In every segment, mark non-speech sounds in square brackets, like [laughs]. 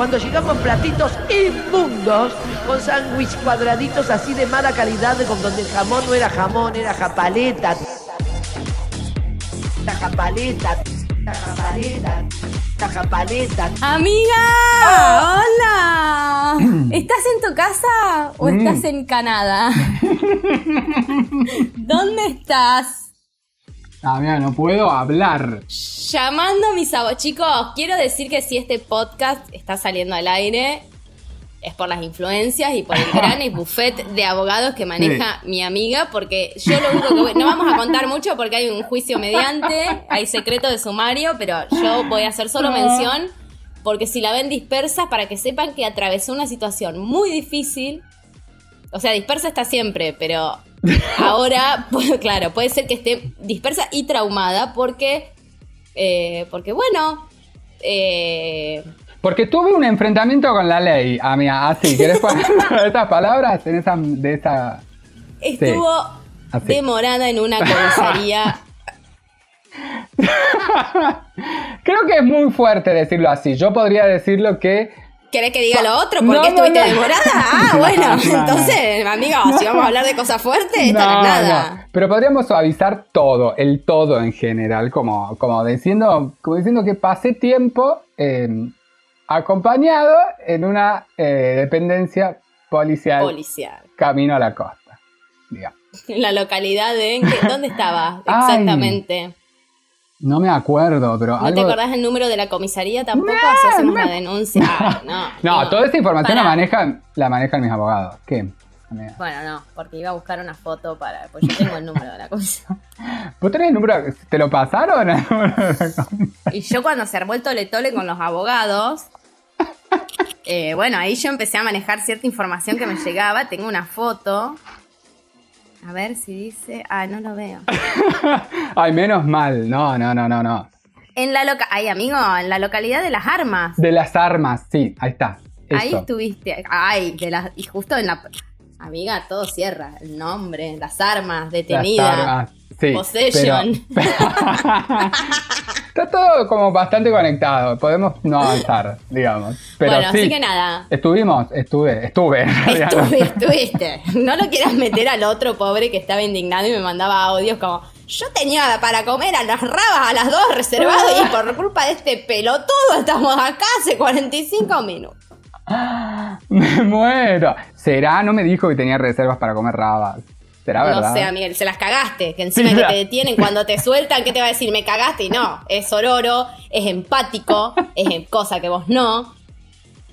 Cuando llegamos platitos inmundos, con sándwich cuadraditos así de mala calidad, con donde el jamón no era jamón, era japaleta. La japaleta, la japaleta, la japaleta. Amiga, hola. [clears throat] ¿Estás en tu casa o estás en Canadá? [laughs] ¿Dónde estás? Ah, mira, no puedo hablar. Llamando a mis abuelos. Chicos, quiero decir que si este podcast está saliendo al aire, es por las influencias y por el [laughs] gran buffet de abogados que maneja mi amiga, porque yo lo único que voy, no vamos a contar mucho porque hay un juicio mediante, hay secreto de sumario, pero yo voy a hacer solo mención, porque si la ven dispersa, para que sepan que atravesó una situación muy difícil, o sea, dispersa está siempre, pero ahora, pues, [laughs] claro, puede ser que esté dispersa y traumada porque, eh, porque bueno, eh, Porque tuve un enfrentamiento con la ley, amiga. Así, ¿querés [laughs] poner [laughs] estas palabras en esa, de esa... estuvo así. demorada en una comisaría. Creo que es muy fuerte decirlo así. Yo podría decirlo que... ¿Querés que diga lo otro? ¿Por No, qué estuviste no. demorada? [laughs] Ah, No, bueno, no, no. entonces, amigo, si vamos a hablar de cosas fuertes, esto no, es nada. Pero podríamos suavizar todo, el todo en general, como, como, diciendo, como diciendo que pasé tiempo eh, acompañado en una eh, dependencia policial Policial. camino a la costa. digamos. En [laughs] la localidad de... ¿en qué- ¿Dónde estaba? Ay. No me acuerdo, pero ¿No te acordás el número de la comisaría tampoco? Así hacemos una denuncia. [laughs] No, No, toda esta información la manejan, la manejan mis abogados. ¿Qué? amiga? Bueno, no, porque iba a buscar una foto para. Pues yo tengo el número de la comisaría. [laughs] ¿Vos tenés el número? ¿Te lo pasaron? Y yo cuando se armó el tole tole con los abogados, [laughs] eh, bueno, ahí yo empecé a manejar cierta información que me llegaba. Tengo una foto. A ver si dice. Ah, no lo veo. [laughs] Ay, menos mal. No, no, no, no, no. En la loca. Ay, amigo, en la localidad de las armas. De las armas, sí, ahí está. Ahí estuviste. Ay, de las. Y justo en la. Amiga, todo cierra. El nombre, las armas, Las detenida. armas, sí, Possession. pero- [laughs] [laughs] Está todo como bastante conectado. Podemos no [laughs] avanzar, digamos. Pero bueno, sí, así que nada. Estuvimos, estuve, estuve. Estuve, estuviste. No lo quieras meter al otro pobre que estaba indignado y me mandaba audios como. Yo tenía para comer a las rabas a las dos reservado y por culpa de este pelotudo estamos acá hace 45 minutos. [laughs] Me muero. ¿Será? No me dijo que tenía reservas para comer rabas. ¿Será verdad? No sé, Miguel, se las cagaste. Que encima que te detienen cuando te [laughs] sueltan, ¿qué te va a decir? Me cagaste y no. Es ororo, es empático, es en- cosa que vos no.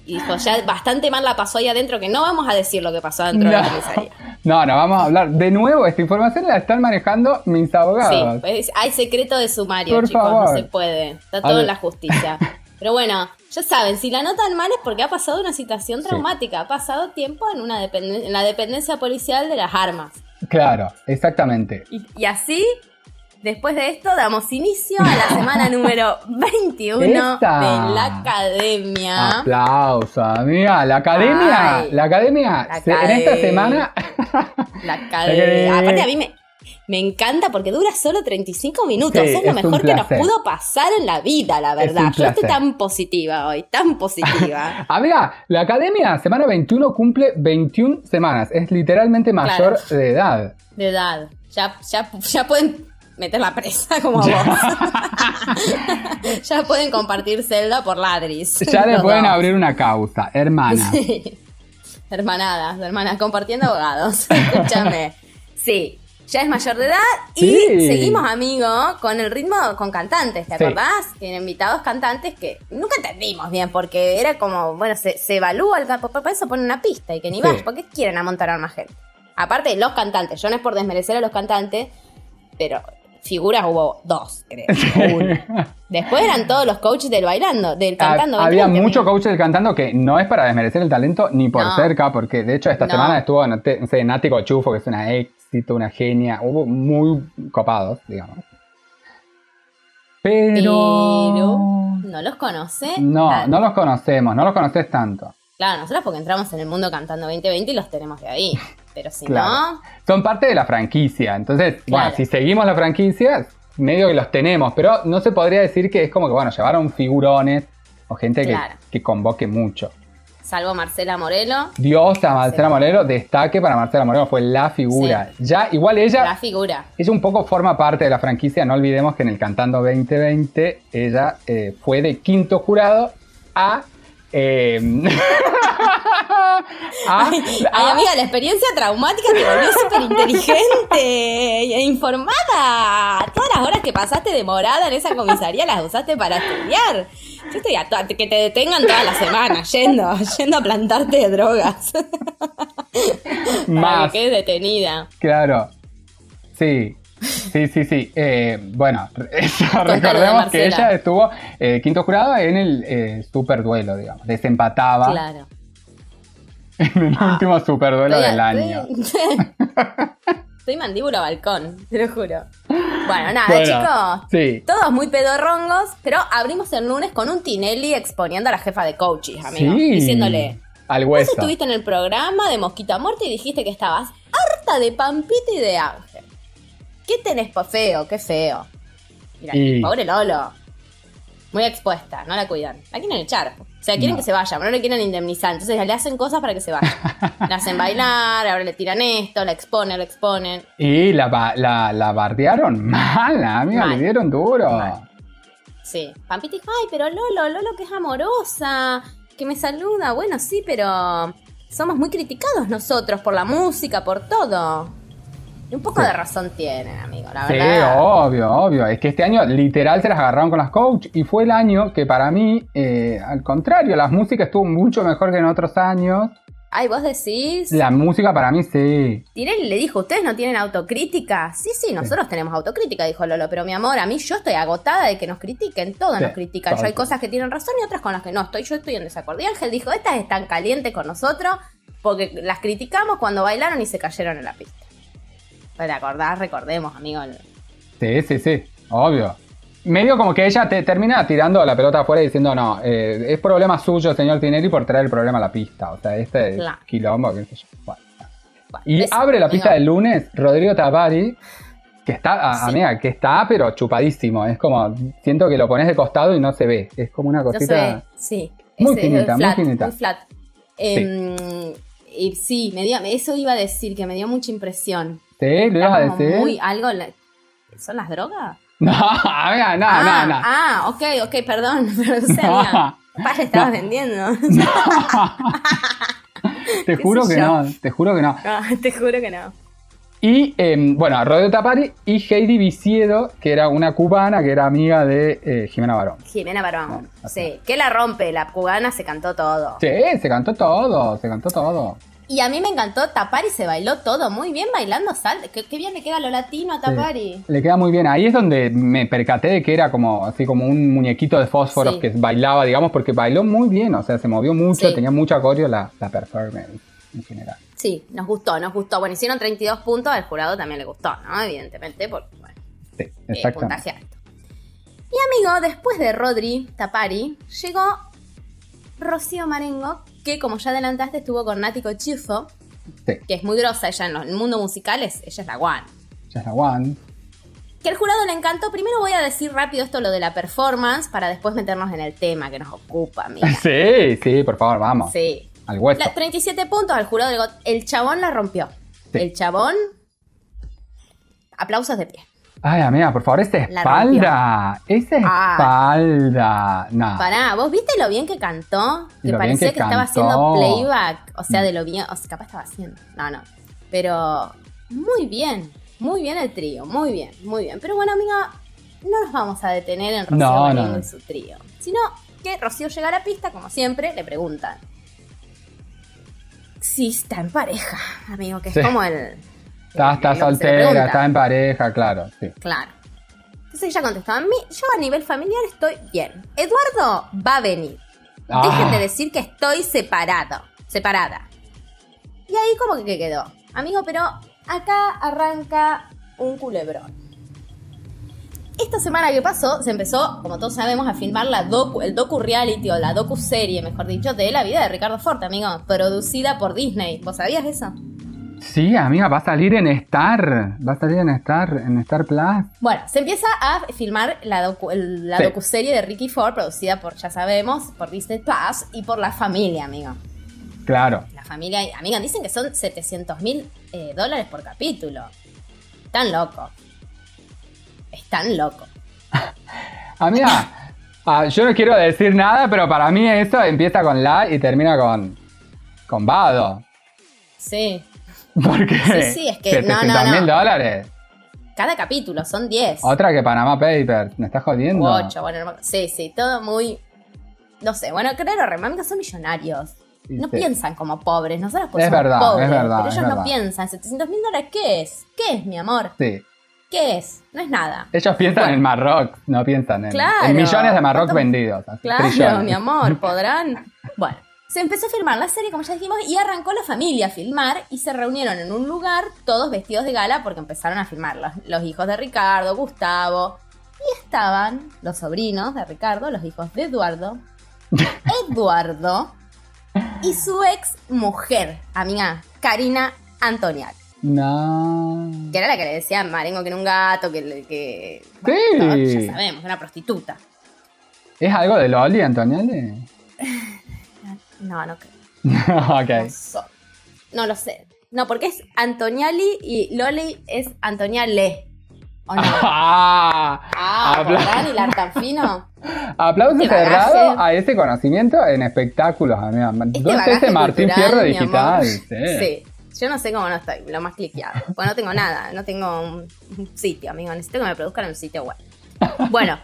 Y dijo, ya bastante mal la pasó ahí adentro, que no vamos a decir lo que pasó dentro de la comisaría. [laughs] No, no, vamos a hablar. De nuevo, esta información la están manejando mis Sí, abogados. pues, hay secreto de sumario, Por chicos, favor. no se puede. Está todo en la justicia. [laughs] Pero bueno, ya saben, si la notan mal es porque ha pasado una situación traumática, ha pasado tiempo en, una en la dependencia policial de las armas. Claro, exactamente. Y, y así, después de esto, damos inicio a la [laughs] semana número 21 Esta. de la academia. Aplauso, amiga. La academia, Ay. la academia, La se- en esta academia. semana. La academia. [laughs] academia. Aparte, a mí me, me encanta porque dura solo 35 minutos. Sí, es lo es mejor que nos pudo pasar en la vida, la verdad. Yo estoy tan positiva hoy, tan positiva. [laughs] Amiga, la academia, semana 21, cumple 21 semanas. Es literalmente mayor Claro. de edad. De edad. Ya, ya, ya pueden meter la presa [laughs] como vos. [laughs] ya pueden compartir celda por ladris. Ya le pueden dos. abrir una causa, hermana. Sí. Hermanadas, hermanas, compartiendo abogados. Escúchame. Sí, ya es mayor de edad y Sí. seguimos, amigo, con el ritmo con cantantes, ¿te Sí. acordás? Tienen invitados cantantes que nunca entendimos bien porque era como, bueno, se, se evalúa el campo, eso ponen una pista y que ni Sí. vas, ¿por qué quieren amontonar más gente? Aparte, los cantantes, yo no es por desmerecer a los cantantes, pero figuras hubo dos, creo. o una. Después eran todos los coaches del bailando, del cantando. Ha- Había 20, mucho amigo. coach del cantando que no es para desmerecer el talento ni por No. cerca, porque de hecho esta No. semana estuvo sé, Nati Cochufo, que es una éxito, una genia. Hubo muy copados, digamos. Pero. Pero no los conoce. No, no los conocemos, no los conoces tanto. Claro, nosotros porque entramos en el mundo cantando 2020 y los tenemos de ahí. Pero si Claro. no, Son parte de la franquicia. Entonces, bueno, si seguimos la franquicia, medio que los tenemos. Pero no se podría decir que es como que, bueno, llevaron figurones o gente que- que, convoque mucho. Salvo Marcela Morelo, Dios a Marcela Moreno, destaque para Marcela Moreno, fue la figura. Ya, igual ella, la figura. ella un poco forma parte de la franquicia, no olvidemos que en el Cantando 2020 ella eh, fue de quinto jurado a... eh, [laughs] Ay, a- amiga, la experiencia traumática te volvió súper inteligente e informada. Todas las horas que pasaste demorada en esa comisaría las usaste para estudiar. Yo estoy a to- que te detengan toda la semana yendo, yendo a plantarte drogas. Para Más. que quedes detenida. Claro. Sí. Sí, sí, sí. Eh, bueno, [laughs] recordemos que ella estuvo eh, quinto jurado en el eh, super duelo, digamos. Desempataba Claro. en el último super duelo del año. [laughs] Estoy mandíbula balcón, te lo juro. Bueno, nada, Bueno, chicos. Sí. Todos muy pedorrongos, pero abrimos el lunes con un Tinelli exponiendo a la jefa de coaches, amigo. Sí. Diciéndole, Al vos hueso. estuviste en el programa de Mosquita Muerta y dijiste que estabas harta de Pampita y de Ángel. ¿Qué tenés pa' feo? Qué feo. Mira, Y- pobre Lolo. Muy expuesta, no la cuidan. La quieren echar. O sea, quieren No. que se vaya, pero no le quieren indemnizar. Entonces le hacen cosas para que se vaya. [laughs] la hacen bailar, ahora le tiran esto, la exponen, la exponen. Y la, la, la bardearon [laughs] mal, amiga, Mal. le dieron duro. Mal. Sí. Pampita dijo, ay, pero Lolo, Lolo que es amorosa, que me saluda. Bueno, sí, pero somos muy criticados nosotros por la música, por todo. Y un poco Sí. de razón tienen, amigo, la Sí, verdad. obvio, obvio. Es que este año literal se las agarraron con las coach y fue el año que para mí, eh, al contrario, la música estuvo mucho mejor que en otros años. Ay, vos decís. La música para mí sí. Tirelli le dijo, ¿ustedes no tienen autocrítica? Sí, sí, nosotros tenemos autocrítica, dijo Lolo, pero mi amor, a mí yo estoy agotada de que nos critiquen, todos Sí, nos critican. todo. Yo hay cosas que tienen razón y otras con las que no estoy, yo estoy en desacuerdo. Y Ángel dijo, estas están calientes con nosotros porque las criticamos cuando bailaron y se cayeron en la pista. ¿Te acordás? Recordemos, amigo. Sí, sí, sí, obvio. Medio como que ella te termina tirando la pelota afuera y diciendo, no, eh, es problema suyo, señor Tinelli, por traer el problema a la pista. O sea, este es quilombo, qué sé yo. Bueno. Bueno, Y eso, abre la amigo. pista del lunes Rodrigo Tapari, que está, Sí. amiga, que está, pero chupadísimo. Es como, siento que lo pones de costado y no se ve. Es como una No cosita. ve, sí. Muy Ese- finita, muy finita. flat. Em, y sí, me dio, eso iba a decir, que me dio mucha impresión. Sí, lo ibas a decir. muy algo. ¿Son las drogas? [laughs] No, amiga, no, ah, no, no. ah, ok, ok, perdón. [laughs] Pero no sabía. Capaz le estabas vendiendo. [laughs] te juro que yo. no, te juro que no. Te juro que no. Y em, bueno, Rodrigo Tapari y Heidi Viciedo, que era una cubana que era amiga de eh, Jimena Barón. Jimena Barón. Ah. Sí, que la rompe. La cubana se cantó todo. Sí, se cantó todo, se cantó todo. Y a mí me encantó Tapari, se bailó todo muy bien bailando salsa. Qué, qué bien le queda lo latino a Tapari. Le queda muy bien. Ahí es donde me percaté de que era como así como un muñequito de fósforos Sí. que bailaba, digamos, porque bailó muy bien, o sea, se movió mucho, Sí. tenía mucha coreo la, la performance en general. Sí, nos gustó, nos gustó. Bueno, hicieron 32 puntos, al jurado también le gustó, ¿no? Evidentemente, porque, bueno, Sí, eh, puntaje alto. Y amigo, después de Rodri Tapari, llegó Rocío Marengo, que como ya adelantaste estuvo con Nati Cochifo, Sí, que es muy grosa ella en el mundo musical, es- ella es la one. ya es la one. Que el jurado le encantó. Primero voy a decir rápido esto lo de la performance para después meternos en el tema que nos ocupa, amiga. [laughs] Sí, sí, por favor, vamos. Sí. Al hueso. La- 37 puntos al jurado. El chabón la rompió. Sí. El chabón. Aplausos de pie. Ay, amiga, por favor, esa espalda. Esa Ah. espalda. No. Pará, ¿vos viste lo bien que cantó? Que parecía que que, estaba haciendo playback. O sea, de lo bien. O sea, capaz estaba haciendo. No, no. Pero muy bien. Muy bien el trío. Muy bien, muy bien. Pero bueno, amiga, no nos vamos a detener en Rocío No, no, no. y su trío. Sino que Rocío llega a la pista, como siempre, le preguntan. Si está en pareja, amigo, que Sí. es como el. Está, está soltera, está en pareja, claro, sí. Claro. Entonces ella contestó, a mí, yo a nivel familiar estoy bien. Eduardo va a venir. Ah. Dejen de decir que estoy separado, separada. Y ahí como que quedó. Amigo, pero acá arranca un culebrón. Esta semana que pasó, se empezó, como todos sabemos, a filmar la docu, el docu-reality o la docu-serie, mejor dicho, de la vida de Ricardo Forte, amigo. Producida por Disney. ¿Vos sabías eso? Sí, amiga, va a salir en Star. Va a salir en Star, en Star Plus. Bueno, se empieza a filmar la, docu, la Sí. docuserie de Ricky Ford, producida por, ya sabemos, por Disney Plus y por la familia, amigo. Claro. La familia, amiga, dicen que son 700 mil dólares por capítulo. Están locos. Están locos. [laughs] Amiga, ah, yo no quiero decir nada, pero para mí eso empieza con la y termina con. con Vado. Sí. [laughs] Porque. Sí, sí, es que- no, no, 700 mil no. dólares. Cada capítulo son 10. Otra que Panama Papers. ¿Me estás jodiendo? 8, bueno, no sí, sí, todo muy. No sé, bueno, claro, Remámica son millonarios. Sí, No sí. piensan como pobres, nosotros pues Es somos verdad, pobres, es verdad, pero ellos no piensan. 700 mil dólares, ¿qué es? ¿Qué es, mi amor? Sí. ¿Qué es? No es nada. Ellos piensan Bueno. en Marrock, no piensan en, Claro. en millones de ¿Cuánto- vendidos. Claro, trillones. mi amor, podrán. [laughs] Bueno, se empezó a filmar la serie, como ya dijimos, y arrancó la familia a filmar y se reunieron en un lugar, todos vestidos de gala, porque empezaron a filmar los, los hijos de Ricardo, Gustavo, y estaban los sobrinos de Ricardo, los hijos de Eduardo, [laughs] Eduardo y su ex mujer, amiga, Karina Antonial. No. Que era la que le decía Marengo que era un gato, que... Sí. todos ya sabemos, una prostituta. ¿Es algo de Loli, Antonielli? [laughs] No, no creo. [laughs] No, ok. so- no lo sé. No, porque es Antoniali y Loli es Antoniale. ¿O no? [laughs] Ah, Ah, Habla- ¿podrán hilar tan fino? [laughs] Aplauso Este cerrado a ese conocimiento en espectáculos, amiga. Este ¿Dónde está bagaje ese Martín Fierro digital? Sí. Sí. Yo no sé cómo no estoy, lo más cliqueado. Pues no tengo nada, no tengo un, un sitio, amigo. Necesito que me produzcan un sitio web. Bueno,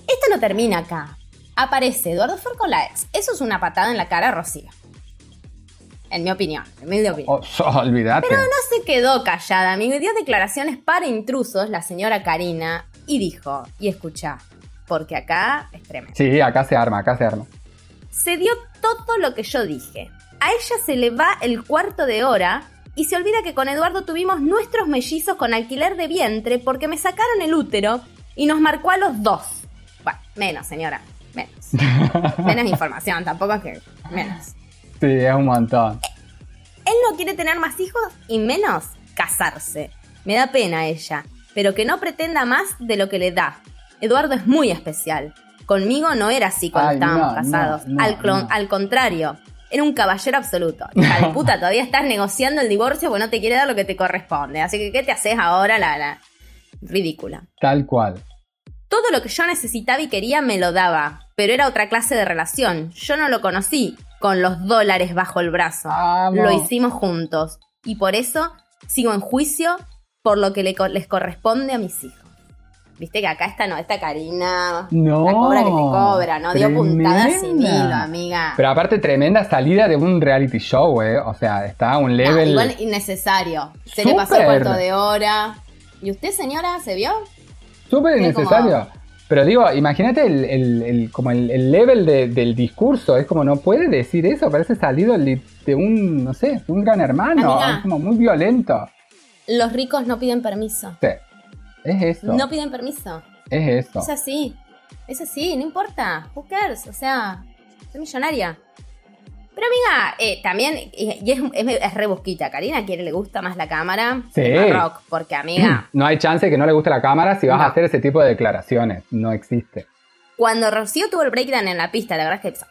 esto no termina acá. Aparece Eduardo con la ex. Eso es una patada en la cara a Rocío. En mi opinión, en mi opinión. Oh, olvídate. Pero no se quedó callada, amigo, dio declaraciones para intrusos la señora Karina y dijo, y escucha, porque acá es tremendo. Sí, acá se arma, acá se arma. Se dio todo lo que yo dije. A ella se le va el cuarto de hora y se olvida que con Eduardo tuvimos nuestros mellizos con alquiler de vientre porque me sacaron el útero y nos marcó a los dos. Bueno, menos, señora, [laughs] menos. Información, tampoco es que... Menos. Sí, es un montón. Él no quiere tener más hijos y menos casarse. Me da pena ella, pero que no pretenda más de lo que le da. Eduardo es muy especial. Conmigo no era así cuando Ay, estábamos no, casados. no, no, al, al contrario, era un caballero absoluto. [laughs] De puta, todavía estás negociando el divorcio porque no te quiere dar lo que te corresponde. Así que, ¿qué te haces ahora, la, la ridícula? Tal cual. Todo lo que yo necesitaba y quería me lo daba, pero era otra clase de relación. Yo no lo conocí con los dólares bajo el brazo. Amo. Lo hicimos juntos y por eso sigo en juicio por lo que le co- les corresponde a mis hijos. Viste que acá está, no, esta Karina, No, la cobra que te cobra, ¿no? Dio puntadas sin hilo, amiga. Pero aparte, tremenda salida de un reality show, ¿eh? O sea, está a un No, level. igual innecesario. Se le pasó el cuarto de hora. ¿Y usted, señora, se vio? Súper Es innecesario. Pero digo, imagínate el, el- el- como el, el level de- del discurso. Es como, no puede decir eso. Parece salido li- de un, no sé, de un gran hermano. Amiga. Es como muy violento. Los ricos no piden permiso. Sí. Es eso. No piden permiso. Es eso. Es así. Es así, no importa. Who cares? O sea, soy millonaria. Pero amiga, eh, también, y es, es, es re busquita. Karina quiere, le gusta más la cámara Sí. rock, porque amiga, [clears throat] No hay chance de que no le guste la cámara si vas No. a hacer ese tipo de declaraciones. No existe. cuando Rocío tuvo el breakdown en la pista, la verdad es que estoy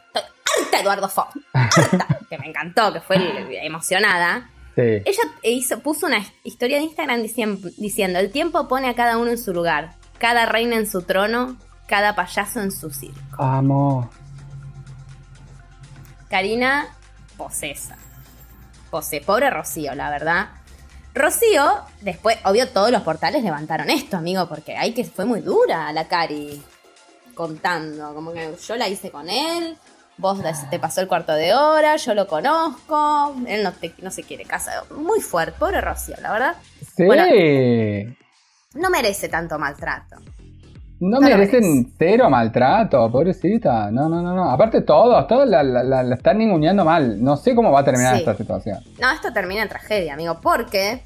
harta Eduardo Ford, harta, [laughs] que me encantó, que fue emocionada. Sí. Ella hizo, puso una historia de Instagram dicien- diciendo, el tiempo pone a cada uno en su lugar, cada reina en su trono, cada payaso en su circo. Amo. Karina, posesa. Pose, pobre Rocío, la verdad. Rocío, después, obvio, todos los portales levantaron esto, amigo, porque hay que fue muy dura la Cari contando. Como que yo la hice con él, vos te pasó el cuarto de hora, yo lo conozco, él no, te- no se quiere casar. Muy fuerte, pobre Rocío, la verdad. Sí. Bueno. No merece tanto maltrato. No, lo merecen merece. cero maltrato, pobrecita. No, no, no, no. Aparte todos, todos la, la- la- la están ninguneando mal. No sé cómo va a terminar Sí. esta situación. No, esto termina en tragedia, amigo, porque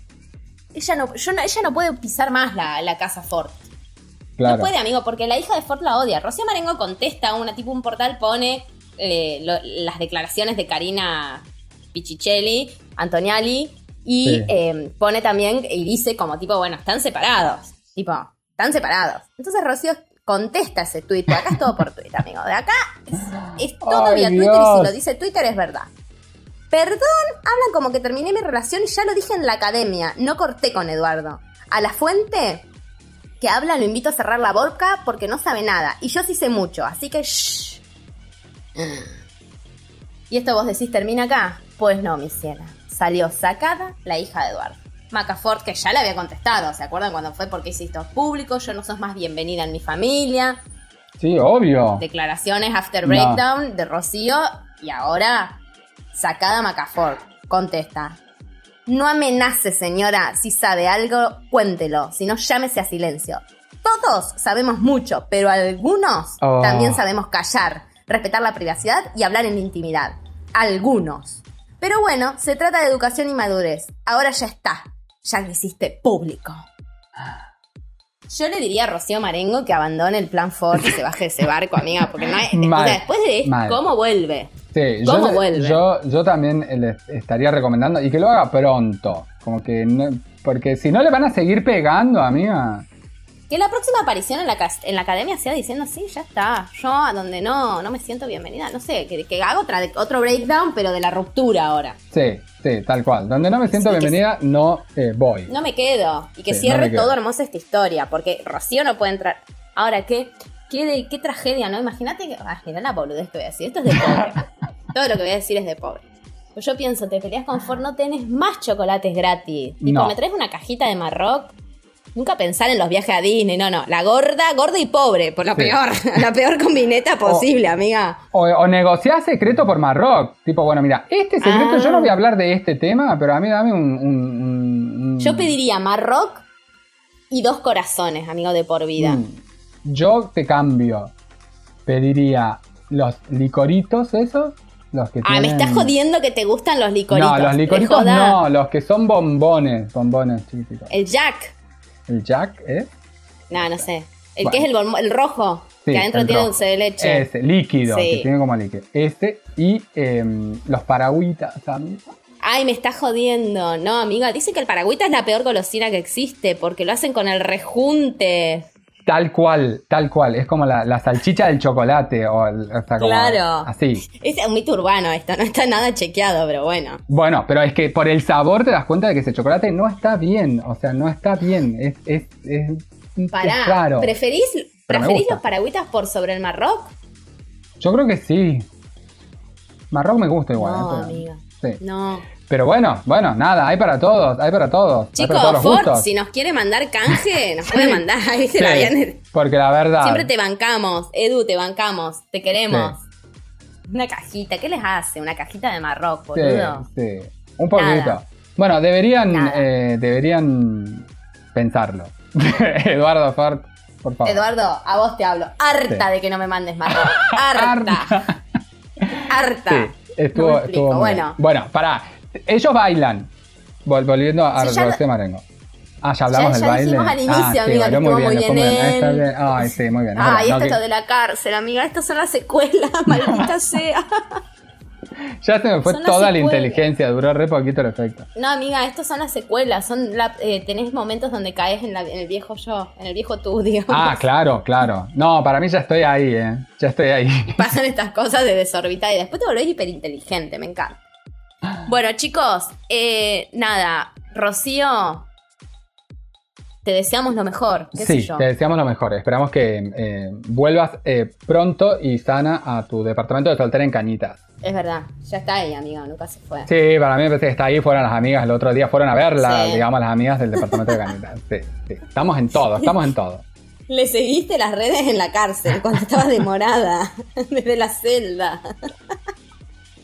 ella no, yo no- ella no puede pisar más la, la casa Ford. Claro. No puede, amigo, porque la hija de Ford la odia. Rocío Marengo contesta, una tipo un portal pone eh, lo- las declaraciones de Karina Pichicelli, Antoniali, Y Sí. eh, pone también, y dice como tipo, bueno, están separados. Tipo, están separados. Entonces Rocío contesta ese tuit. Acá es todo por Twitter, amigo. De acá es, es todo Ay, vía Twitter y si lo dice Twitter es verdad. Perdón, hablan como que terminé mi relación y ya lo dije en la academia. No corté con Eduardo. A la fuente que habla lo invito a cerrar la boca porque no sabe nada. Y yo sí sé mucho, así que shh. Y esto vos decís, ¿termina acá? Pues no, mi ciela. Salió sacada la hija de Eduardo. Macafort, que ya le había contestado, ¿se acuerdan cuando fue porque hiciste público? Yo no sos más bienvenida en mi familia. Sí, obvio. Declaraciones after No. breakdown de Rocío. Y ahora, sacada Macafort. Contesta. No amenace, señora. Si sabe algo, cuéntelo. Si no, llámese a silencio. Todos sabemos mucho, pero algunos Oh. también sabemos callar, respetar la privacidad y hablar en intimidad. Algunos. Pero bueno, se trata de educación y madurez. Ahora ya está. Ya lo hiciste público. Yo le diría a Rocío Marengo que abandone el plan Ford y se baje de ese barco, amiga, porque no hay, o sea, Mal, después de esto. ¿cómo vuelve? Sí, ¿Cómo yo, vuelve? Yo, yo también le estaría recomendando y que lo haga pronto. Como que no- porque si no le van a seguir pegando, amiga. Que la próxima aparición en la, en la academia sea diciendo, sí, ya está, yo a donde no, no me siento bienvenida, no sé, que, que haga otra, otro breakdown, pero de la ruptura ahora. Sí, sí, tal cual. Donde no me siento Sí, que bienvenida, no eh, voy. No me quedo. Y que Sí, cierre no todo hermosa esta historia, porque Rocío no puede entrar. Ahora, ¿qué, qué, de- qué tragedia, ¿no? Imagínate que... Ah, mirá la boludez que voy a decir, esto es de pobre. [laughs] todo lo que voy a decir es de pobre. Pues yo pienso, te peleas con Ford, no tenés más chocolates gratis. Tipo, No. me traes una cajita de Marroc. Nunca pensar en los viajes a Disney, no, no. La gorda, gorda y pobre, por lo Sí. peor. [laughs] la peor combineta [laughs] posible, amiga. O, o negociar secreto por Marroc. Tipo, bueno, mira, este secreto Ah. yo no voy a hablar de este tema, pero a mí dame un. un- Yo pediría Marroc y dos corazones, amigo, de por vida. Mm. Yo te cambio. Pediría los licoritos esos. Los que Ah, me estás jodiendo que te gustan los licoritos. No, los licoritos no, los que son bombones. Bombones chiquitos. El Jack. El Jack, ¿eh? No, no sé. El Bueno. que es el, el rojo. Sí, que adentro tiene dulce de leche. Ese, líquido, Sí. que tiene como líquido. Ese y em, los paragüitas también. Ay, me está jodiendo. No, amiga, dice que el paragüita es la peor golosina que existe porque lo hacen con el rejunte. Tal cual, tal cual. Es como la, la salchicha del chocolate. O, el- o sea, como Claro. Así. Es un mito urbano esto, no está nada chequeado, pero bueno. Bueno, pero es que por el sabor te das cuenta de que ese chocolate no está bien. O sea, no está bien. Es, es, es, es Pará, raro. ¿preferís, ¿preferís los paragüitas por sobre el Marroc? Yo creo que sí. Marroc me gusta igual. no, ¿eh? Pero- amiga. sí. No. Pero bueno, bueno, nada, hay para todos, hay para todos. Chicos, Ford, gustos. si nos quiere mandar canje, nos puede mandar. [laughs] Ahí se Sí, la viene. porque la verdad. Siempre te bancamos, Edu, te bancamos, te queremos. Una cajita, ¿qué les hace? Una cajita de Marroc, Sí, boludo. sí. Un poquito. Nada. Bueno, deberían, eh, deberían pensarlo. [laughs] Eduardo Ford, por favor. Eduardo, a vos te hablo. Harta Sí. de que no me mandes Marroc. [laughs] Harta. Harta. Sí, estuvo, No explico, estuvo bueno. bien. Bueno, pará. Ellos bailan. Vol- volviendo a Sí, Rocío Marengo. Ah, ya hablamos Ya- del ya baile. dijimos al inicio, ah, sí, amiga, que estuvo muy bien Ah. Ay, sí, muy bien. es verdad, esto no, es lo que- de la cárcel, amiga. Estas son las secuelas, [laughs] maldita sea. [laughs] Ya se me fue son toda la inteligencia, duró re poquito el efecto. No, amiga, estos son las secuelas. Son la- eh, tenés momentos donde caes en, la- en el viejo yo, en el viejo tú, [laughs] digamos. Ah, claro, claro. No, para mí ya estoy ahí, eh. Ya estoy ahí. Pasan estas cosas de desorbitar y después te volvés hiperinteligente, me encanta. Bueno, chicos, eh, nada, Rocío, te deseamos lo mejor, qué sé Sí, yo. te deseamos lo mejor. Esperamos que eh, vuelvas eh, pronto y sana a tu departamento de soltera en Cañitas. Es verdad, ya está ahí, amiga, nunca se fue. Sí, para mí me parece que está ahí, fueron las amigas, el otro día fueron a verla, Sí. digamos, las amigas del departamento de Cañitas. Sí, sí. Estamos en todo, estamos en todo. Le seguiste las redes en la cárcel cuando estaba demorada, [laughs] desde la celda.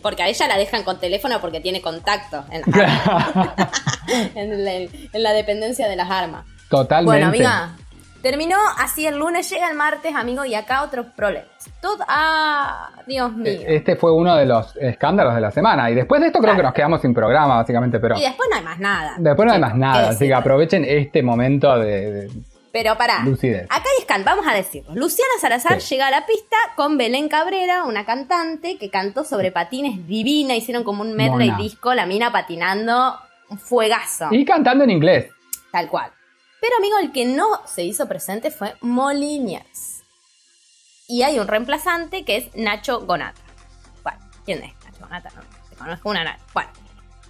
Porque a ella la dejan con teléfono porque tiene contacto [laughs] [laughs] en, la, en la dependencia de las armas. Totalmente. Bueno, amiga, terminó así el lunes, llega el martes, amigo, y acá otros problemas. Todo, ah, Dios mío. Este fue uno de los escándalos de la semana. Y después de esto creo Claro. que nos quedamos sin programa, básicamente, pero y después no hay más nada. después no hay ¿Qué- más nada. Así que aprovechen este momento de, de Pero pará. lucidez. Acá hay escándalo, vamos a decirlo. Luciana Salazar Sí. llega a la pista con Belén Cabrera, una cantante que cantó sobre patines divina, hicieron como un medley Mona. disco, la mina patinando un fuegazo. Y cantando en inglés. Tal cual. Pero amigo, el que no se hizo presente fue Moliniers. Y hay un reemplazante que es Nacho Gonata. Bueno, ¿quién es Nacho Gonata? No, te conozco una Nacho. Bueno,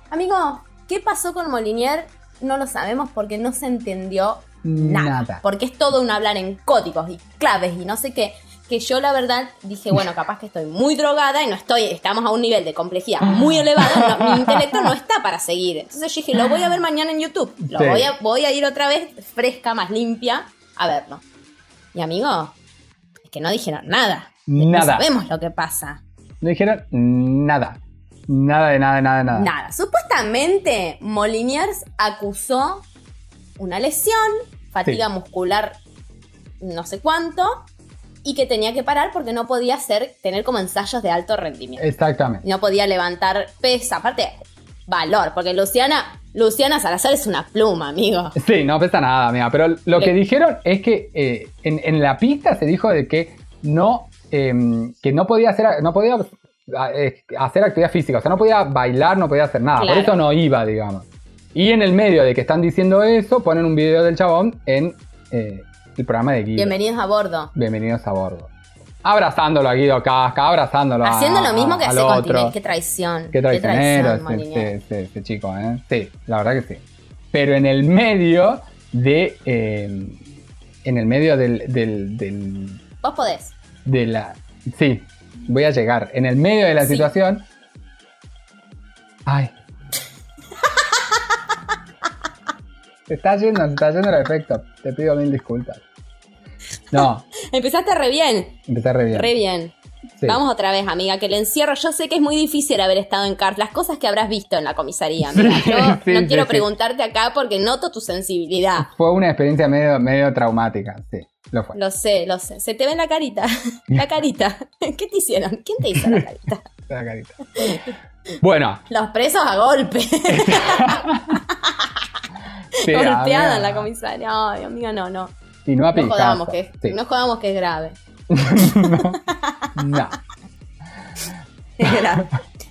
amigo, ¿qué pasó con Molinier? No lo sabemos porque no se entendió nada. Nada. Porque es todo un hablar en códigos y claves y no sé qué. Que yo la verdad dije, bueno, [laughs] capaz que estoy muy drogada y no estoy, estamos a un nivel de complejidad muy elevado, no, mi [laughs] intelecto no está para seguir. Entonces yo dije, lo voy a ver mañana en YouTube. Lo Sí. voy, a, voy a ir otra vez fresca, más limpia, a verlo. Y amigo, es que no dijeron nada. No Nada. sabemos lo que pasa. No dijeron nada. Nada de nada, de nada, de nada. Nada. Supuestamente, Moliniers acusó una lesión, fatiga Sí. muscular, no sé cuánto, y que tenía que parar porque no podía hacer, tener como ensayos de alto rendimiento. Exactamente. No podía levantar pesa, aparte, valor, porque Luciana, Luciana Salazar es una pluma, amigo. Sí, no pesa nada, amiga. Pero lo Le- que dijeron es que eh, en, en la pista se dijo de que no, em, que no podía hacer, no podía eh, hacer actividad física, o sea, no podía bailar, no podía hacer nada. Claro. Por eso no iba, digamos. Y en el medio de que están diciendo eso, ponen un video del chabón en eh, el programa de Guido. Bienvenidos a bordo. Bienvenidos a bordo. Abrazándolo a Guido Casca, abrazándolo a- Haciendo lo mismo que hace con. Qué traición. Qué traicionero ese, Molinier. ese- ese chico, ¿eh? Sí, la verdad que sí. Pero en el medio de. eh, en el medio del, del, del- Vos podés. de la. Sí, voy a llegar. En el medio de la Sí. situación. Ay. Se está yendo, se está yendo el efecto. Te pido mil disculpas. No, [laughs] Empezaste re bien. empecé re bien. Re bien. Sí. Vamos otra vez, amiga, que el encierro, yo sé que es muy difícil haber estado en cárcel, las cosas que habrás visto en la comisaría, amiga. Sí, Yo [laughs] sí, no quiero preguntarte acá porque noto tu sensibilidad. Fue una experiencia medio, medio traumática, sí, lo fue. Lo sé, lo sé. Se te ve en la carita. [laughs] La carita. ¿Qué te hicieron? ¿Quién te hizo la carita? La carita. Bueno, Los presos a golpe. Sí, Golpeada en la comisaría. Ay, amiga, no, no. Y no No jodamos, que, Sí. no jodamos que es grave. [laughs] No. [laughs] Es grave.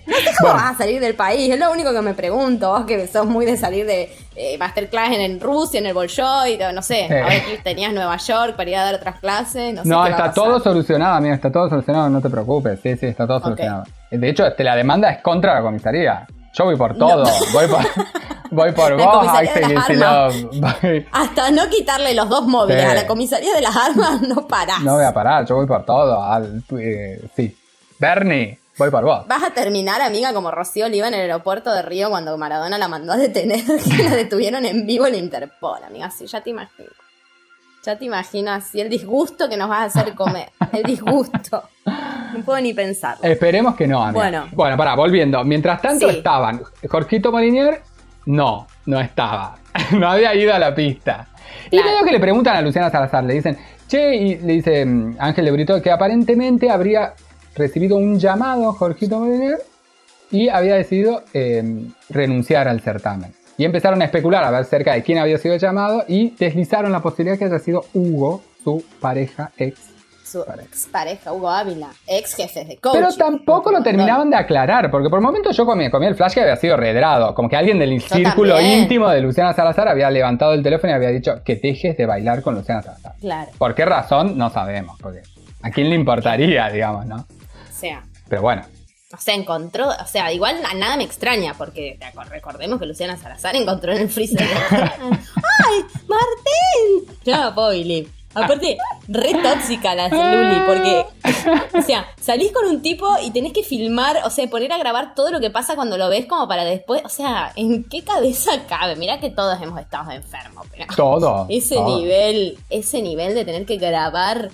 No sé cómo Bueno. vas a salir del país, es lo único que me pregunto. Vos que sos muy de salir de eh, masterclass en, en Rusia, en el Bolshoi, no sé. Sí. Ahora que tenías Nueva York para ir a dar otras clases. No, sé No, qué va a está pasar. todo solucionado, amigo, está todo solucionado, no te preocupes. Sí, sí, está todo solucionado. De hecho, este, la demanda es contra la comisaría. Yo voy por todo, [laughs] voy por, voy por La vos, Axel. Voy- Hasta no quitarle los dos móviles Sí. a la comisaría de las armas, no parás. No voy a parar, yo voy por todo. al- eh, sí. Bernie, voy por vos. Vas a terminar, amiga, como Rocío Oliva en el aeropuerto de Río cuando Maradona la mandó a detener, [laughs] que la detuvieron en vivo en Interpol, amiga. Sí, ya te imagino. Ya te imaginas, sí, el disgusto que nos vas a hacer comer. El disgusto. No puedo ni pensar. Esperemos que no, amigo. Bueno. Bueno, pará, volviendo. Mientras tanto Sí. estaban Jorgito Molinier, no, no estaba. [laughs] no había ido a la pista. Y Claro. que le preguntan a Luciana Salazar, le dicen, che, y le dice mm, Ángel de Brito que aparentemente habría recibido un llamado Jorgito Molinier y había decidido eh, renunciar al certamen. Y empezaron a especular a ver cerca de quién había sido llamado y deslizaron la posibilidad que haya sido Hugo, su pareja ex Su ex pareja, Hugo Ávila, ex jefe de coach. Pero tampoco lo terminaban de aclarar, porque por momentos yo comí, comí el flash que había sido redrado, como que alguien del círculo también. íntimo de Luciana Salazar había levantado el teléfono y había dicho que dejes de bailar con Luciana Salazar. Claro, ¿Por qué razón? No sabemos, porque a quién le importaría, digamos, ¿no? o sea, Pero bueno, o sea, encontró, o sea, igual a nada me extraña, porque recordemos que Luciana Salazar encontró en el freezer. [laughs] ¡Ay, Martín! Puedo vivir. Aparte, re tóxica la Luli, porque, o sea, salís con un tipo y tenés que filmar, o sea, poner a grabar todo lo que pasa cuando lo ves como para después, o sea, ¿en qué cabeza cabe? Mirá que todos hemos estado enfermos, pero todo. ese todo. nivel, ese nivel de tener que grabar,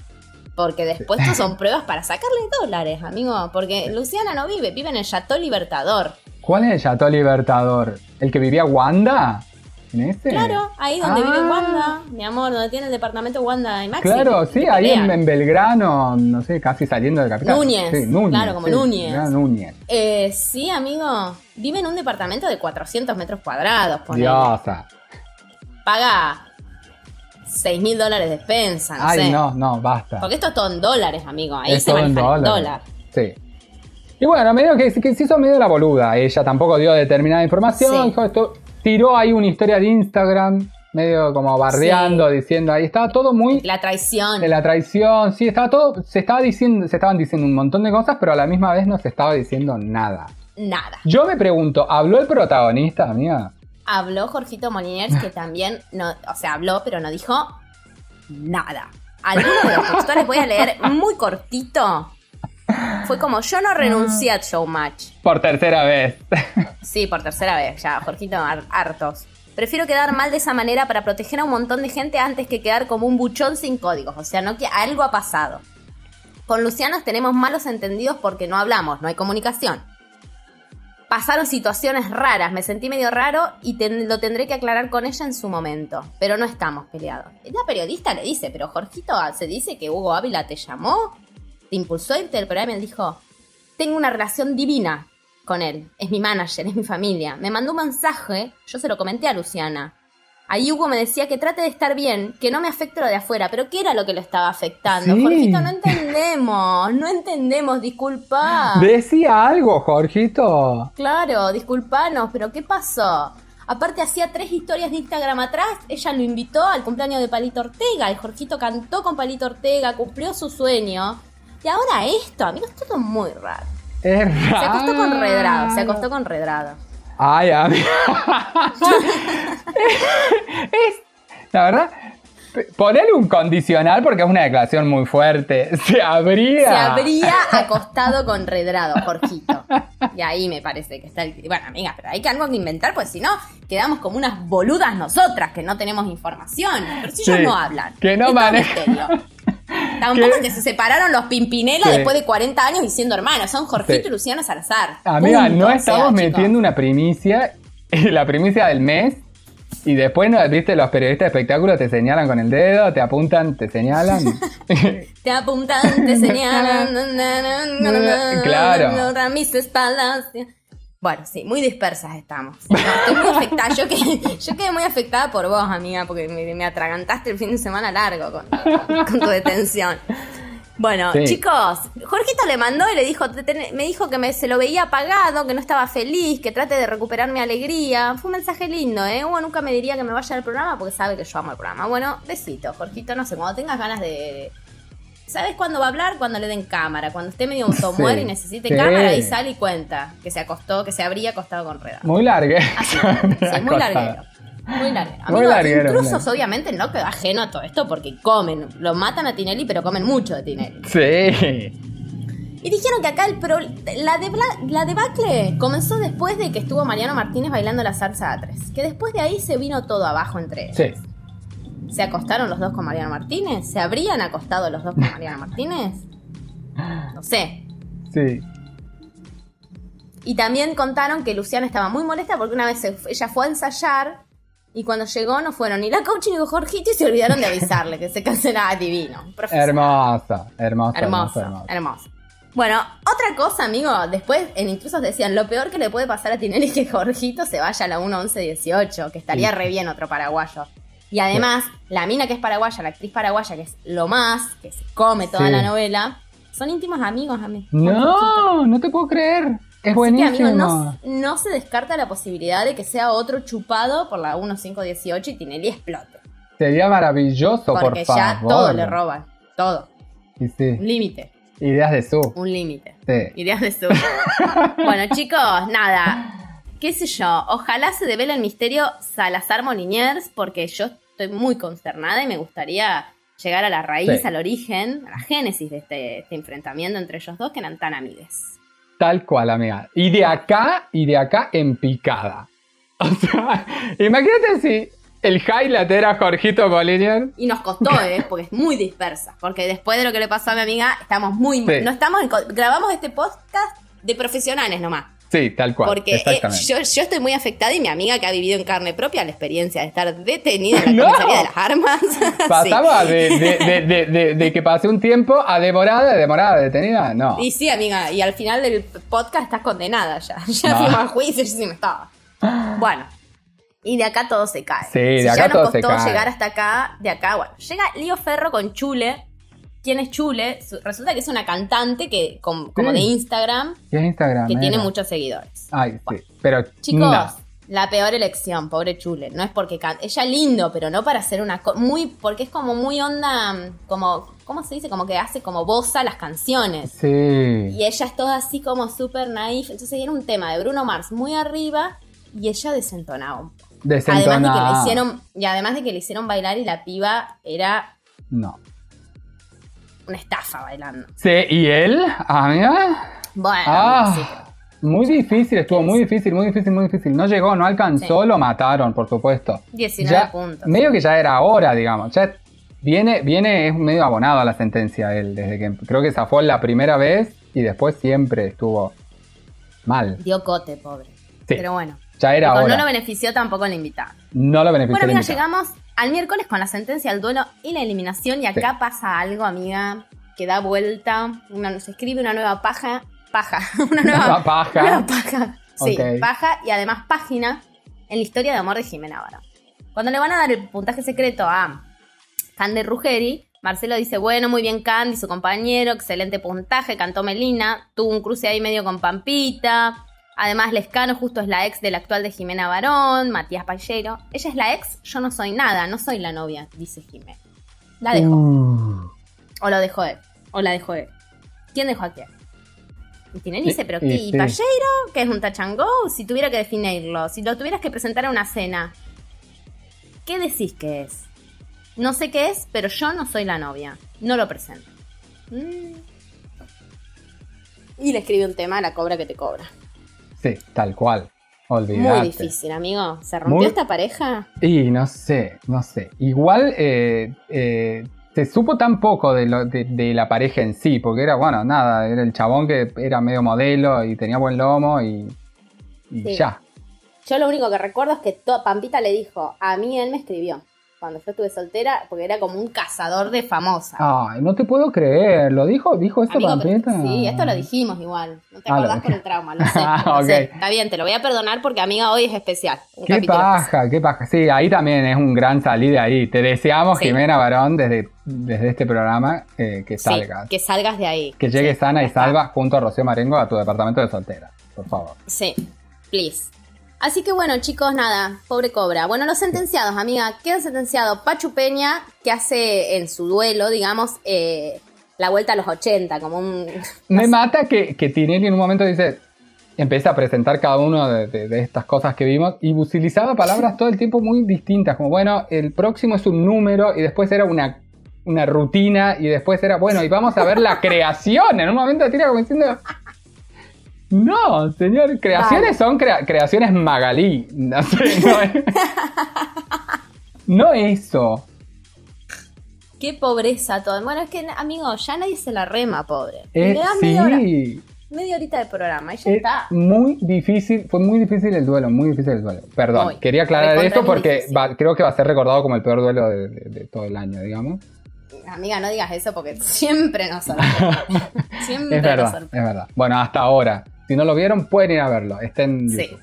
porque después esto son [laughs] pruebas para sacarle dólares, amigo, porque Luciana no vive, vive en el Chateau Libertador. ¿Cuál es el Chateau Libertador? ¿El que vivía Wanda? ¿En ese? Claro, ahí donde Ah. vive Wanda, mi amor, donde tiene el departamento Wanda y Maxi. Claro, sí, ahí en, en Belgrano, no sé, casi saliendo del capital. Núñez, Sí, Núñez. claro, como sí, Núñez. Eh, sí, amigo, vive en un departamento de 400 metros cuadrados, ponele. Diosa. Paga 6 mil dólares de despensa, no Ay, sé. no, no, basta. Porque esto es todo en dólares, amigo, ahí Es se todo en maneja el dólares. dólar. Sí. Y bueno, medio que, que se hizo medio la boluda. Ella tampoco dio determinada información. Sí. Dijo esto. Tiró ahí una historia de Instagram, medio como bardeando, diciendo ahí, estaba todo muy La traición. de la traición, sí, estaba todo, se estaba diciendo, se estaban diciendo un montón de cosas, pero a la misma vez no se estaba diciendo nada. Nada. Yo me pregunto, ¿habló el protagonista, amiga? Habló Jorgito Moliniers, que también, no, o sea, habló, pero no dijo nada. Algunos de los textuales voy a leer muy cortito. Fue como, yo no renuncié a Showmatch. Por tercera vez. [laughs] Sí, por tercera vez, ya, Jorgito, har- hartos. Prefiero quedar mal de esa manera para proteger a un montón de gente antes que quedar como un buchón sin códigos. O sea, no que algo ha pasado. Con Lucianos tenemos malos entendidos porque no hablamos, no hay comunicación. Pasaron situaciones raras, me sentí medio raro y ten- lo tendré que aclarar con ella en su momento. Pero no estamos peleados. La periodista le dice, pero Jorgito, se dice que Hugo Ávila te llamó, te impulsó a irte del programa él dijo, tengo una relación divina con él. Es mi manager, es mi familia. Me mandó un mensaje, yo se lo comenté a Luciana. Ahí Hugo me decía que trate de estar bien, que no me afecte lo de afuera, pero ¿qué era lo que lo estaba afectando? Sí. Jorgito, no entendemos, no entendemos, disculpa. Decía algo, Jorgito. Claro, disculpanos, pero ¿qué pasó? Aparte hacía tres historias de Instagram atrás, ella lo invitó al cumpleaños de Palito Ortega, el Jorgito cantó con Palito Ortega, cumplió su sueño. Y ahora esto, amigos, todo muy raro. Es Se acostó con Redrado, se raro. acostó con Redrado. Ay, amiga. es, la verdad, p- ponerle un condicional porque es una declaración muy fuerte. Se habría. Se habría acostado con Redrado, Jorgito. Y ahí me parece que está el... Bueno, amiga, pero hay que algo que inventar, pues si no, quedamos como unas boludas nosotras que no tenemos información. Pero si ellos no hablan. que no manejan. Tampoco Que- que se separaron los Pimpinela Sí. después de 40 años y siendo hermanos. Son Jorgito Sí. y Luciano Salazar. Amiga, Punto. no sea, estamos metiendo una primicia, [laughs] la primicia del mes, y después, ¿no? viste, los periodistas de espectáculos te señalan con el dedo, te apuntan, te señalan. [laughs] Te apuntan, te señalan. Claro. Bueno, sí, muy dispersas estamos. No, [laughs] estoy muy afectada. Yo quedé, yo quedé muy afectada por vos, amiga, porque me, me atragantaste el fin de semana largo con, con- con tu detención. Bueno, Sí. chicos, Jorgito le mandó y le dijo, "Te me dijo que me, se lo veía apagado, que no estaba feliz, que trate de recuperar mi alegría. Fue un mensaje lindo, ¿eh? Hugo nunca me diría que me vaya al programa porque sabe que yo amo el programa. Bueno, besito, Jorgito, no sé, cuando tengas ganas de... ¿Sabes cuándo va a hablar? Cuando le den cámara. Cuando esté medio automuer Sí. y necesite Sí. cámara, ahí sale y cuenta que se acostó, que se habría acostado con Reda. muy larga. Así, [laughs] sí, muy larguero. Muy larguero. Muy Amigos, larguero, intrusos claro. obviamente no quedó ajeno a todo esto porque comen. Lo matan a Tinelli, pero comen mucho de Tinelli. Sí. Y dijeron que acá el pro, la, la debacle comenzó después de que estuvo Mariano Martínez bailando la salsa A3. Que después de ahí se vino todo abajo entre ellos. Sí. ¿Se acostaron los dos con Mariano Martínez? ¿Se habrían acostado los dos con Mariano Martínez? No sé. Sí. Y también contaron que Luciana estaba muy molesta porque una vez se- ella fue a ensayar y cuando llegó no fueron ni la coach ni Jorgito y se olvidaron de avisarle que se cancelaba divino. Profesor. Hermoso, hermoso, hermoso, Hermoso, hermoso. hermoso. Bueno, otra cosa, amigo, después en Intrusos decían, lo peor que le puede pasar a Tinelli es que Jorgito se vaya a la 1-11-18, que estaría Sí. re bien otro paraguayo. Y además, la mina que es paraguaya, la actriz paraguaya, que es lo más, que se come toda Sí. la novela, son íntimos amigos, amigos. No, no te puedo creer. Es Así que, buenísimo. amigo, no, no se descarta la posibilidad de que sea otro chupado por la 1-5-18 y Tinelli explote. Sería maravilloso, Porque por ya favor. todo le roban. Todo. Y Un sí, límite. ideas de su. Un límite. Sí. Ideas de su. [laughs] bueno, chicos, nada. ¿Qué sé yo? Ojalá se devele el misterio Salazar Moliniers, porque yo estoy muy consternada y me gustaría llegar a la raíz, Sí. al origen, a la génesis de este, este enfrentamiento entre ellos dos que eran tan amigues. Tal cual, amiga. Y de acá, y de acá en picada. [laughs] O sea, imagínate si el highlight era Jorgito Bolívar. Y nos costó, ¿eh? Porque es muy dispersa. Porque después de lo que le pasó a mi amiga, estamos muy. Sí. No estamos en grabamos este podcast de profesionales nomás. Sí, tal cual. Porque eh, yo, yo estoy muy afectada y mi amiga que ha vivido en carne propia la experiencia de estar detenida en la [laughs] No. comisaría de las armas. [laughs] Pasaba Sí. de, de- de- de- de- de que pasé un tiempo a demorada, demorada, detenida. No. Y sí, amiga, y al final del podcast estás condenada ya. [laughs] Ya No. fuimos a juicio, yo sí me estaba. Bueno. Y de acá todo se cae. Sí, de Si acá ya nos todo se costó cae. llegar hasta acá, de acá, bueno. Llega Lío Ferro con Chule. ¿Quién es Chule? Su- Resulta que es una cantante que, com- como Sí. de Instagram ¿Qué es Instagram? que tiene muchos seguidores. Ay, sí. Pero. Chicos, no. La peor elección, pobre Chule. No es porque canta. Ella lindo, pero no para hacer una muy porque es como muy onda como ¿cómo se dice? Como que hace como bosa las canciones. Sí. Y ella es toda así como súper naif. Entonces era un tema de Bruno Mars muy arriba y ella desentonaba. un poco. Además de que le hicieron y además de que le hicieron bailar y la piba era No. Una estafa bailando. Sí, ¿y él? Amiga. Bueno, Ah. sí, pero- Muy difícil, estuvo muy difícil, muy difícil, muy difícil. No llegó, no alcanzó, Sí. lo mataron, por supuesto. 19 Ya, puntos. Medio que ya era hora, digamos. Ya viene, viene, es medio abonado a la sentencia él, desde que creo que zafó la primera vez y después siempre estuvo mal. Dio cote, pobre. Sí. Pero bueno. Ya era hora. no lo benefició tampoco el invitado. No lo benefició Bueno, invitado. llegamos al miércoles con la sentencia, el duelo y la eliminación. Y acá pasa algo, amiga, que da vuelta. Una, se escribe una nueva paja. Paja. [laughs] Una nueva Nueva paja. Nueva paja. Sí, paja y además página en la historia de amor de Jimena. Cuando le van a dar el puntaje secreto a Cande Ruggeri, Marcelo dice, bueno, muy bien Candy, su compañero, excelente puntaje, cantó Melina, tuvo un cruce ahí medio con Pampita. Además, Lescano justo es la ex del actual de Jimena Barón, Matías Pallero. Ella es la ex, yo no soy nada, no soy la novia, dice Jimena. La dejó. Uh, O lo dejó él. O la dejó él. ¿Quién dejó a quién? Y Tinelli dice, pero ¿qué? y ¿Y sí. Pallero? ¿Qué es un touch and go? Si tuviera que definirlo, si lo tuvieras que presentar a una cena, ¿qué decís que es? No sé qué es, pero yo no soy la novia. No lo presento. Mm. Y le escribe un tema a la cobra que te cobra. Sí, tal cual. Olvidate. Muy difícil, amigo. ¿Se rompió Muy- esta pareja? Y no sé, no sé. Igual eh, eh, se supo tan poco de, lo- de- de la pareja en sí, porque era, bueno, nada, era el chabón que era medio modelo y tenía buen lomo y, y Sí. ya. Yo lo único que recuerdo es que Pampita le dijo, a mí él me escribió. Cuando yo estuve soltera, porque era como un cazador de famosas. Ay, no te puedo creer. ¿Lo dijo? ¿Dijo esto Pampita? sí, esto lo dijimos igual. No te Ah, acordás por el trauma, lo sé. Ah, [laughs] lo sé. ok. Está bien, te lo voy a perdonar porque amiga hoy es especial. Un Qué paja, qué paja. Sí, ahí también es un gran salir de ahí. Te deseamos, Sí. Jimena Barón, desde, desde este programa, eh, que Sí, salgas. que salgas de ahí. Que llegues Sí, sana y salva junto a Rocío Marengo a tu departamento de soltera. Por favor. Sí, please. Así que bueno, chicos, nada, pobre cobra. Bueno, los sentenciados, amiga, queda sentenciado Pachu Peña, que hace en su duelo, digamos, eh, la vuelta a los 80, como un... [laughs] Me mata que, que en un momento dice, empieza a presentar cada de- de estas cosas que vimos y utilizaba palabras todo el tiempo muy distintas, como bueno, el próximo es un número y después era una, una rutina y después era, bueno, y vamos a ver la creación. En un momento tira como diciendo... No, señor, creaciones son crea- creaciones Magalí. No sé, no es- No eso. Qué pobreza todo. Bueno, es que, amigo, ya nadie se la rema, pobre. Eh, Le das media hora, sí. media horita de programa y ya Es está. muy difícil, fue muy difícil el duelo, muy difícil el duelo. Perdón, Muy. quería aclarar esto porque va- creo que va a ser recordado como el peor duelo de, de- de todo el año, digamos. Amiga, no digas eso porque siempre nos sorprende. [laughs] siempre Es nos verdad, sorprende. es verdad. Bueno, hasta ahora. Si no lo vieron, pueden ir a verlo. Está en Sí.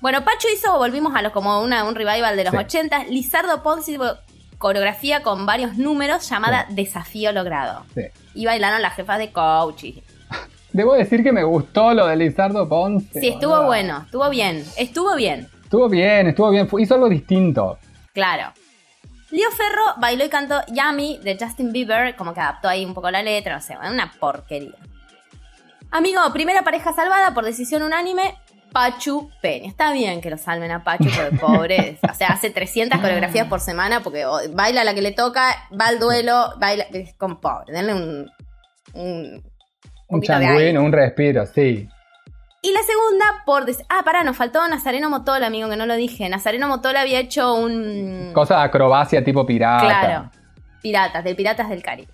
Bueno, Pacho hizo, volvimos a los como una, un revival de los Sí. 80. Lizardo Ponce hizo coreografía con varios números llamada Desafío Logrado. Sí. Y bailaron las jefas de coach. y- [laughs] Debo decir que me gustó lo de Lizardo Ponce. Sí, estuvo bueno, estuvo bien, estuvo bien, Estuvo bien, estuvo bien. Hizo algo distinto. claro. Leo Ferro bailó y cantó Yummy de Justin Bieber, como que adaptó ahí un poco la letra, no sé, una porquería. Amigo, primera pareja salvada por decisión unánime, Pachu Peña. Está bien que lo salven a Pachu, pero pobre. [laughs] o sea, hace 300 coreografías por semana porque baila la que le toca, va al duelo, baila. Es como pobre. Denle un. Un, Un aire. un respiro, sí. Y la segunda por. Ah, pará, nos faltó Nazareno Motola, amigo, que no lo dije. Nazareno Motola había hecho un. Cosa de acrobacia tipo pirata. Claro. Piratas, del Piratas del Caribe.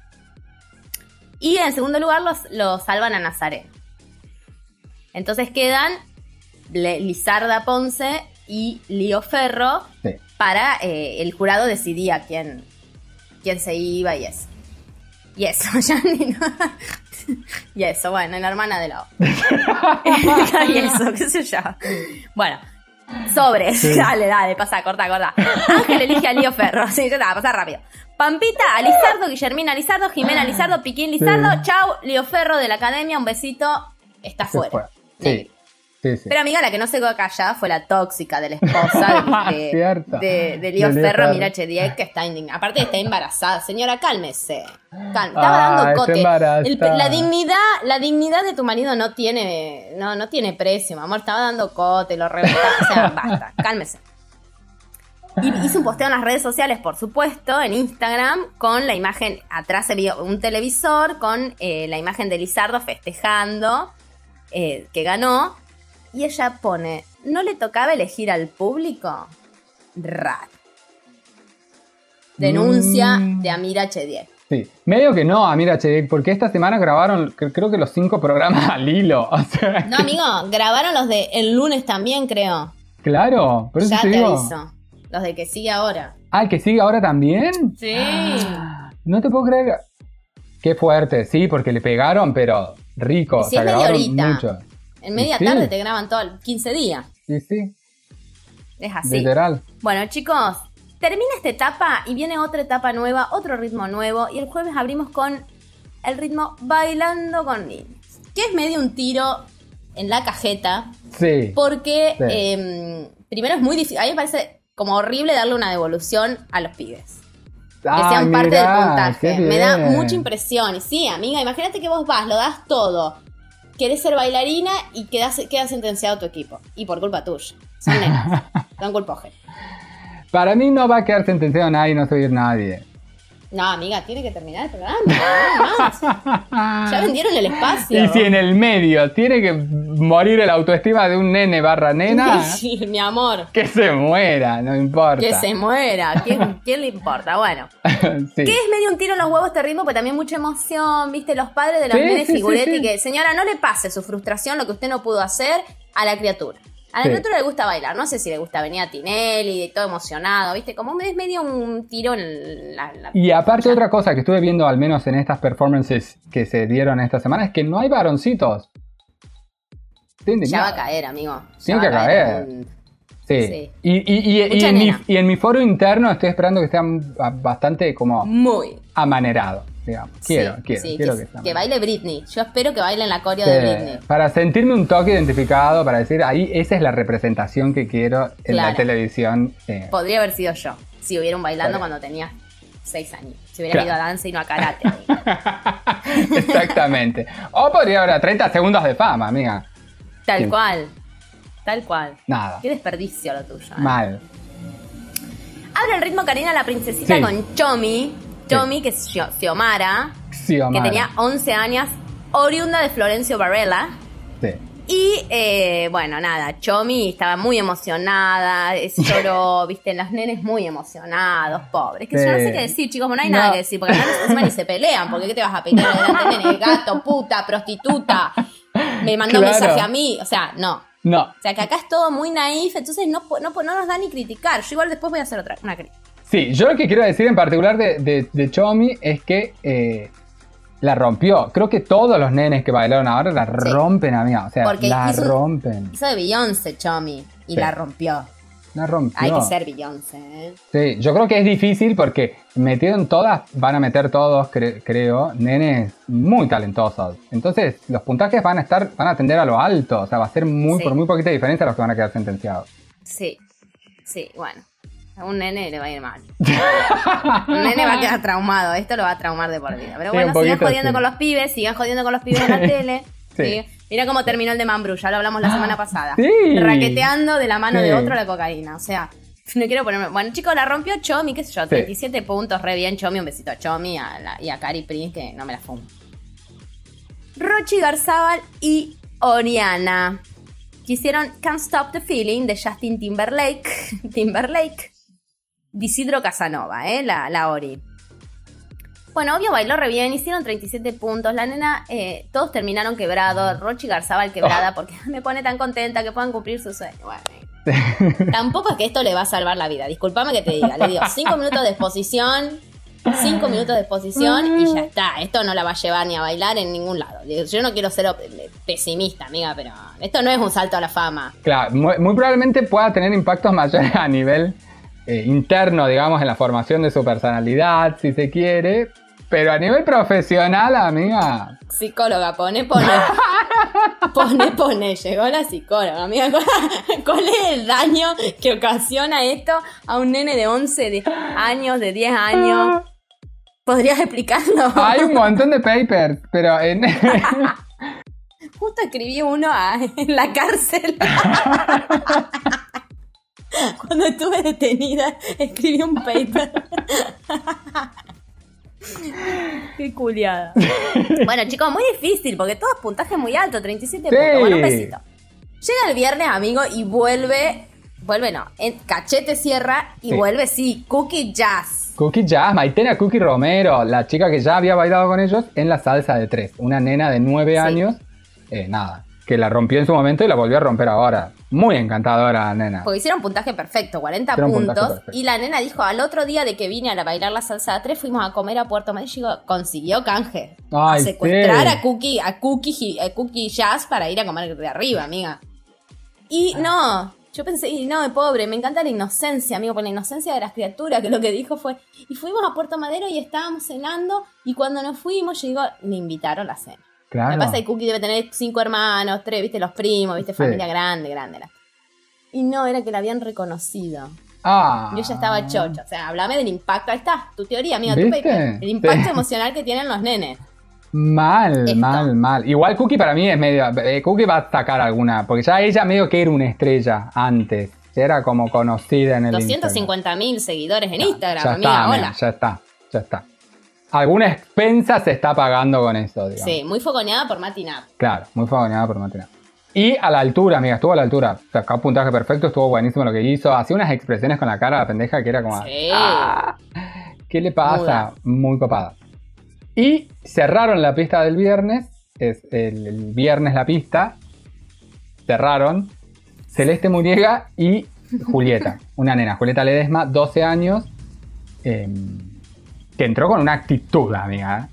Y en segundo lugar los, los salvan a Nazareno. Entonces quedan Lizarda Ponce y Lío Ferro Sí. para eh, el jurado decidía quién, quién se iba y eso. Y eso, [laughs] ya ni no- Y eso, bueno, la hermana de la otra. [laughs] y eso, qué sé yo. Bueno, sobres. [laughs] Dale, dale, pasa, corta, corta. Ángel elige a Lío Ferro. Sí, ya está, pasa rápido. Pampita, a Lizardo, Guillermina Lizardo, Jimena Lizardo, Piquín Lizardo. Sí. Chau, Lío Ferro de la academia, un besito. Está fuera. Sí. Sí, sí. Pero amiga, la que no se quedó callada fue la tóxica de la esposa de, [laughs] de, Cierto. de, de Leo De Ferro, Ferro. Mira Chediek, que está indignada. Aparte está embarazada. Señora, cálmese. Estaba Ah, dando cote. El- la dignidad, la dignidad de tu marido no tiene, no, no tiene precio, mi amor. Estaba dando cote, lo reventaba. O sea, [laughs] basta, cálmese. Y hizo un posteo en las redes sociales, por supuesto, en Instagram, con la imagen, atrás se vio un televisor con eh, la imagen de Lizardo festejando eh, que ganó. Y ella pone, ¿no le tocaba elegir al público? Raro. Denuncia Mm. de Amira Chediek. Sí, medio que no, mira, che, porque esta semana grabaron, cre- creo que los cinco programas al hilo. [laughs] O sea, No, amigo, grabaron los de el lunes también, creo. claro, por eso ya te digo. aviso. Los de que sigue ahora. Ah, ¿el que sigue ahora también? Sí. No te puedo creer. Qué fuerte, sí, porque le pegaron, pero rico. Sí, o sea, es grabaron mucho. En media Sí. tarde te graban todo, el 15 días. Sí, sí, Es así. literal. Bueno, chicos, termina esta etapa y viene otra etapa nueva, otro ritmo nuevo. Y el jueves abrimos con el ritmo Bailando con niños. Que es medio un tiro en la cajeta. Sí. Porque Sí. eh, primero es muy difícil. A mí me parece como horrible darle una devolución a los pibes. Que sean parte del puntaje. Me da mucha impresión. Y sí, amiga, imagínate que vos vas, lo das todo. Querés ser bailarina y quedas, queda sentenciado tu equipo. Y por culpa tuya. Son nenas. [laughs] Son culpojes. Para mí no va a quedar sentenciado nadie, no ir nadie. No, amiga, tiene que terminar el programa. más. Ya vendieron el espacio. Y si en el medio tiene que morir el autoestima de un nene barra nena, [laughs] Sí, mi amor. que se muera, no importa. Que se muera. ¿Quién, quién le importa? Bueno. [laughs] Sí. Que es medio un tiro en los huevos este ritmo, pero también mucha emoción, viste, los padres de los nenes figuretti que, señora, no le pase su frustración, lo que usted no pudo hacer, a la criatura. A la Sí. criatura le gusta bailar, no sé si le gusta venir a Tinelli, todo emocionado, viste, como es medio un tiro en la... la- Y aparte otra cosa que estuve viendo al menos en estas performances que se dieron esta semana es que no hay varoncitos. Ya va a caer, amigo. Ya Tiene va que caer. un- Sí. Sí. Y, y- y- en mi, nena. y en mi foro interno estoy esperando que ba- bastante como Muy. amanerado, digamos. Quiero, Sí, quiero, sí, quiero que, que, sea que baile Britney. Yo espero que baile en la coreo Sí, de Britney. Para sentirme un toque identificado, para decir, ahí esa es la representación que quiero en la televisión. eh. Podría haber sido yo, si hubiera un bailando cuando tenía seis años. Si hubiera Claro. ido a danza y no a karate. [laughs] Exactamente. O podría haber 30 segundos de fama, amiga. Tal cual. Tal cual. Nada. Qué desperdicio lo tuyo. ¿eh? Mal. Habla el ritmo Karina la princesita Sí. con Chomi. Chomi, que es Xio- Xiomara, Sí, que tenía 11 años, oriunda de Florencio Varela. Sí. Y eh, bueno, nada, Chomi estaba muy emocionada, lloró, [laughs] viste, los nenes muy emocionados, pobres. Que yo no Sí. sé qué decir, chicos, no hay No. nada que decir, porque encima ni se pelean, porque ¿qué te vas a pelear [laughs] delante de nene? Gato, puta, prostituta, me mandó un Claro. mensaje a mí, o sea, no. No. O sea, que acá es todo muy naif, entonces no, no, no nos da ni criticar. Yo igual después voy a hacer otra, una crítica. Sí, yo lo que quiero decir en particular de, de, de Chomi es que eh, la rompió. Creo que todos los nenes que bailaron ahora la rompen, amiga. O sea, Porque la hizo rompen. Hizo de Beyoncé, Chomi, y Sí. la rompió. La rompió. Hay que ser Beyoncé, ¿eh? Sí, yo creo que es difícil porque metieron todas, van a meter todos, cre- creo, nenes muy talentosos. Entonces, los puntajes van a estar, van a tender a lo alto. O sea, va a ser muy, Sí. por muy poquita diferencia los que van a quedar sentenciados. Sí, sí, bueno. A un nene le va a ir mal. [laughs] un nene va a quedar traumado. Esto lo va a traumar de por vida. Pero Sí, bueno, sigan jodiendo sí. con los pibes, sigan jodiendo con los pibes en la [laughs] tele. Sí. Mira cómo terminó el de Mambrú, ya lo hablamos la semana pasada. Sí. Raqueteando de la mano de otro la cocaína. O sea, no quiero ponerme. Bueno, chicos, la rompió Chomi, qué sé yo, 37 puntos, re bien. Chomi, un besito a Chomi a la- y a Cari Prince, que no me la fumo. Rochi Garzábal y Oriana. Que hicieron Can't Stop the Feeling de Justin Timberlake. [laughs] Timberlake. Disidro Casanova, ¿eh? La, la Ori. Bueno, obvio bailó re bien, hicieron 37 puntos. La nena, eh, todos terminaron quebrados. Rochi Garzábal quebrada porque [laughs] me pone tan contenta que puedan cumplir su sueño. Bueno. [laughs] Tampoco es que esto le va a salvar la vida. Disculpame que te diga. Le digo 5 minutos de exposición, 5 minutos de exposición y ya está. Esto no la va a llevar ni a bailar en ningún lado. Yo no quiero ser pesimista, amiga, pero esto no es un salto a la fama. Claro, muy, muy probablemente pueda tener impactos mayores a nivel eh, interno, digamos, en la formación de su personalidad, si se quiere. Pero a nivel profesional, amiga, Psicóloga, pone, pone. [laughs] Pone, pone, llegó la psicóloga, amiga. ¿Cuál es el daño que ocasiona esto a un nene de 11 de años, de 10 años? ¿Podrías explicarlo? Hay un montón de papers, pero en... [laughs] [laughs] Justo escribí uno a- en la cárcel. Cuando estuve detenida, escribí un paper. Qué culiada. Bueno, chicos, muy difícil, porque todo es puntaje muy alto, 37 Sí. puntos. Bueno, un besito. Llega el viernes, amigo, y vuelve. Vuelve, no. En cachete cierra y Sí. vuelve, sí. Cookie Jazz. Cookie Jazz, Maitena Cookie Romero, la chica que ya había bailado con ellos en la salsa de tres. Una nena de nueve Sí. años, eh, nada, que la rompió en su momento y la volvió a romper ahora. Muy encantadora la nena. Porque hicieron puntaje perfecto, 40 Hicieron puntaje puntos. perfecto. Y la nena dijo, al otro día de que vine a bailar la salsa de tres, fuimos a comer a Puerto digo, consiguió canje. Ay, a secuestrar sí. a Cookie, a Cookie, a Cookie Jazz para ir a comer de arriba, amiga. Y no, yo pensé, y no, pobre, me encanta la inocencia, amigo, por la inocencia de las criaturas, que lo que dijo fue, y fuimos a Puerto Madero y estábamos cenando, y cuando nos fuimos, llegó, le invitaron a la cena. Claro. Me pasa que Cookie debe tener cinco hermanos, tres, viste, los primos, viste, Sí. familia grande, grande. la- Y no, era que la habían reconocido. Ah. Yo ya estaba chocha. O sea, hablame del impacto. Ahí está, tu teoría, paper. El impacto Sí. emocional que tienen los nenes. Mal, Esto. mal, mal. Igual Cookie para mí es medio. eh, Cookie va a sacar alguna. Porque ya ella medio que era una estrella antes. Ya Era como conocida en el Instagram. 250 mil seguidores en Instagram, Ya amiga, está, hola. ya está, ya está. Alguna expensa se está pagando con eso, digamos. Sí, muy fogoneada por Matinap. Claro, muy favorable por Matina. Y a la altura, amiga, estuvo a la altura. Sacó puntaje perfecto, estuvo buenísimo lo que hizo. Hacía unas expresiones con la cara de la pendeja que era como. Sí. "Ah, ¿Qué le pasa? Muda. Muy copada. Y cerraron la pista del viernes. Es el, el viernes la pista. Cerraron. Celeste Muriega y Julieta, [laughs] una nena. Julieta Ledesma, 12 años. em, que entró con una actitud, amiga.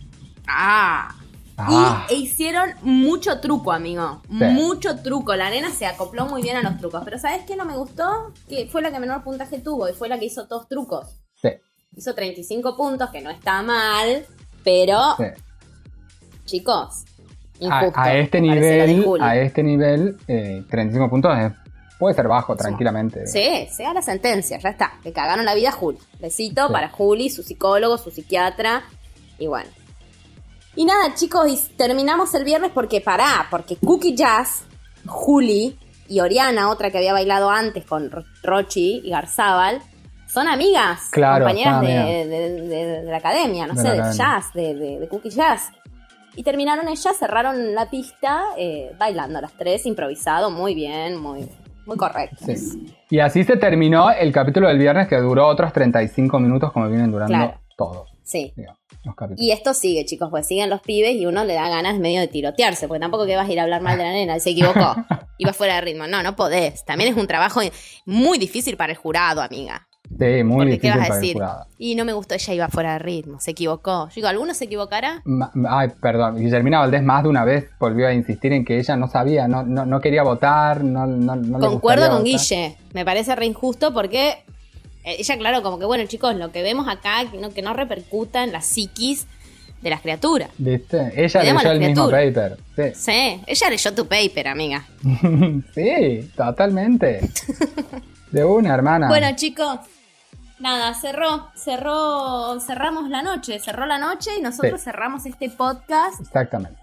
Ah. Ah. Y hicieron mucho truco, amigo. Sí. Mucho truco. La nena se acopló muy bien a los trucos. Pero ¿sabes qué no me gustó? Que fue la que menor puntaje tuvo y fue la que hizo todos trucos. Sí, Hizo 35 puntos, que no está mal. Pero, sí. chicos, a, injusto. a este nivel, a este nivel, eh, 35 puntos es- puede ser bajo tranquilamente. Sí, sea la sentencia, ya está. Le cagaron la vida a Juli. Besito Sí. para Juli, su psicólogo, su psiquiatra. Y bueno. Y nada, chicos, y terminamos el viernes porque pará, porque Cookie Jazz, Juli y Oriana, otra que había bailado antes con Ro- Rochi y Garzábal, son amigas, Claro, compañeras son de, amigas. de- de- de la academia, no sé, de jazz, de, de- Cookie Jazz. Y terminaron ellas, cerraron la pista eh, bailando las tres, improvisado, muy bien, muy, muy correcto. Sí. Y así se terminó el capítulo del viernes que duró otros 35 minutos como vienen durando Claro. todos Sí. digamos, los capítulos. Y esto sigue, chicos, pues siguen los pibes y uno le da ganas medio de tirotearse, porque tampoco que vas a ir a hablar mal de la nena, se equivocó, [laughs] iba fuera de ritmo. No, no podés. También es un trabajo muy difícil para el jurado, amiga. Sí, muy Porque, ¿qué difícil vas a decir? jurado. Y no me gustó, ella iba fuera de ritmo, se equivocó. Yo digo, ¿alguno se equivocará? Ma- Ay, perdón. Guillermina Valdés más de una vez volvió a insistir en que ella no sabía, no, no, no quería votar, no, no, no le Concuerdo gustaría con votar. Guille, me parece re injusto porque eh, ella, claro, como que, bueno, chicos, lo que vemos acá, que no, que no repercuta en la psiquis de las criaturas. ¿Viste? Ella leyó el mismo paper. Sí. Sí, ella leyó tu paper, amiga. [laughs] sí, totalmente. [laughs] De una, hermana. Bueno, chicos, nada, cerró, cerró, cerramos la noche, cerró la noche y nosotros Sí. cerramos este podcast Exactamente.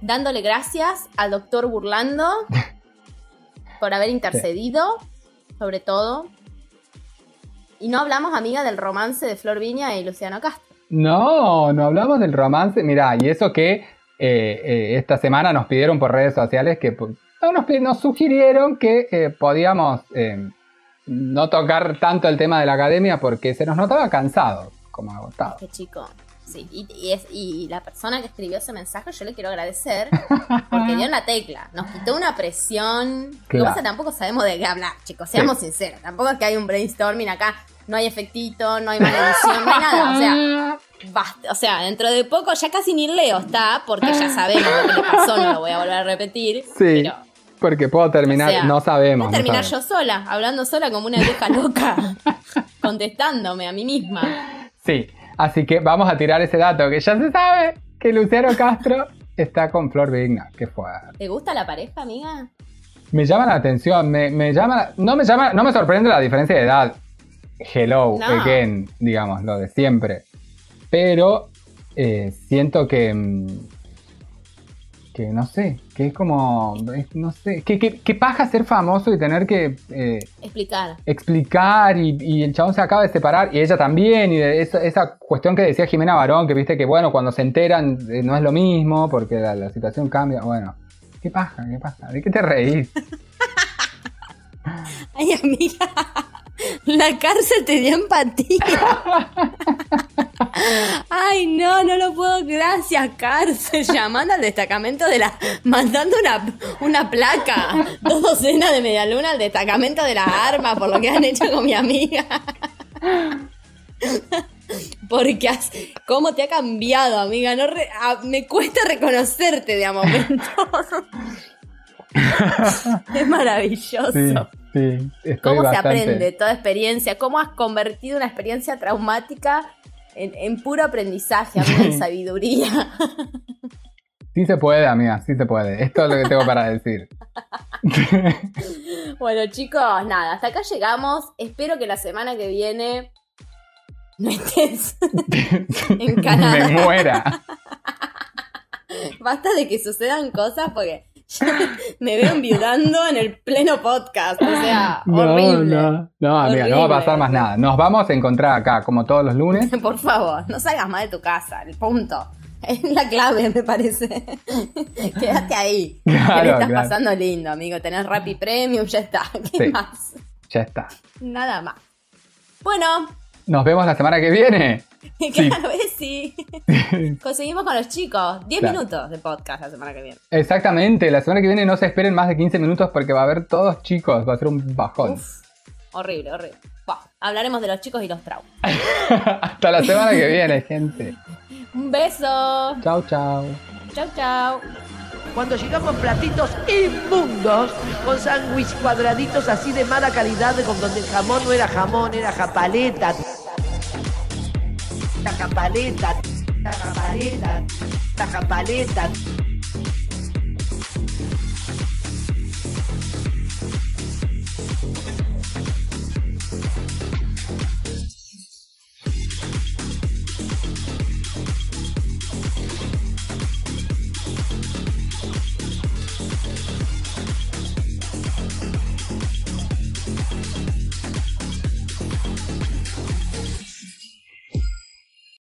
dándole gracias al doctor Burlando [laughs] por haber intercedido, sobre todo. Y no hablamos, amiga, del romance de Flor Viña y Luciano Castro. No, no hablamos del romance. Mirá, y eso que eh, eh, esta semana nos pidieron por redes sociales que no, nos, sugirieron que eh, podíamos no tocar tanto el tema de la academia porque se nos notaba cansado, como agotado. Qué chico. Sí, y, y es, y la persona que escribió ese mensaje yo le quiero agradecer [laughs] porque dio en la tecla. Nos quitó una presión. Lo que Claro. pasa tampoco sabemos de qué hablar, chicos. Seamos sinceros. Tampoco es que hay un brainstorming acá. No hay efectito, no hay mala edición, no hay nada. O sea, [laughs] basta. O sea, dentro de poco ya casi ni Leo está porque ya sabemos lo que le pasó. No lo voy a volver a repetir. Sí, Pero porque puedo terminar, o sea, no sabemos. no a terminar sabemos. yo sola, hablando sola como una vieja loca, [laughs] contestándome a mí misma. Sí, así que vamos a tirar ese dato que ya se sabe que Luciano Castro está con Flor Vigna. Qué fuerte. ¿Te gusta la pareja, amiga? Me llama la atención, me, me llama, no me llama, no me sorprende la diferencia de edad. Hello, No. again, digamos, lo de siempre. Pero eh, siento que, mm, que no sé, que es como, es- no sé, que, que, que paja ser famoso y tener que eh, Explicar. explicar y, y el chabón se acaba de separar y ella también y de esa, esa cuestión que decía Jimena Barón, que viste que bueno, cuando se enteran eh, no es lo mismo porque la, la situación cambia, bueno, ¿qué paja? ¿Qué pasa? ¿De qué te reís? [laughs] Ay, amiga. [laughs] La cárcel te dio empatía. Ay, no, no lo puedo. Gracias, cárcel. Llamando al destacamento de la. Mandando una, una placa. Dos docenas de medialuna al destacamento de las armas por lo que han hecho con mi amiga. Porque has- cómo te ha cambiado, amiga. No re- a- me cuesta reconocerte de a momentos. [laughs] es maravilloso. Sí, sí, ¿Cómo se aprende toda experiencia? ¿Cómo has convertido una experiencia traumática en, en puro aprendizaje, amiga, y [laughs] sabiduría? [laughs] Sí se puede, amiga, sí se puede. Esto es lo que tengo para decir. [laughs] bueno, chicos, nada, hasta acá llegamos. Espero que la semana que viene no estés en Canadá. Me muera. Basta de que sucedan cosas porque [laughs] me veo enviudando en el pleno podcast. O sea, [laughs] horrible. No, no, amiga, no va a pasar más nada. Nos vamos a encontrar acá, como todos los lunes. [laughs] Por favor, no salgas más de tu casa, el punto. Es la clave, me parece. Quédate ahí. que Claro, le estás claro. pasando lindo, amigo. Tenés Rappi Premium, ya está. ¿Qué Sí. más? Ya está. Nada más. Bueno, Nos vemos la semana que viene. [laughs] claro, es sí. [laughs] Conseguimos con los chicos 10 Claro. minutos de podcast la semana que viene. Exactamente, la semana que viene no se esperen más de 15 minutos porque va a haber todos chicos, va a ser un bajón. Uf, horrible, horrible. Buah, hablaremos de los chicos y los traumas. [laughs] Hasta la semana que viene, gente. Un beso. Chau, chau. Chau, chau. Cuando llegamos platitos inmundos, con sándwich cuadraditos así de mala calidad, con donde el jamón no era jamón, era japaleta. La japaleta, la japaleta, la japaleta.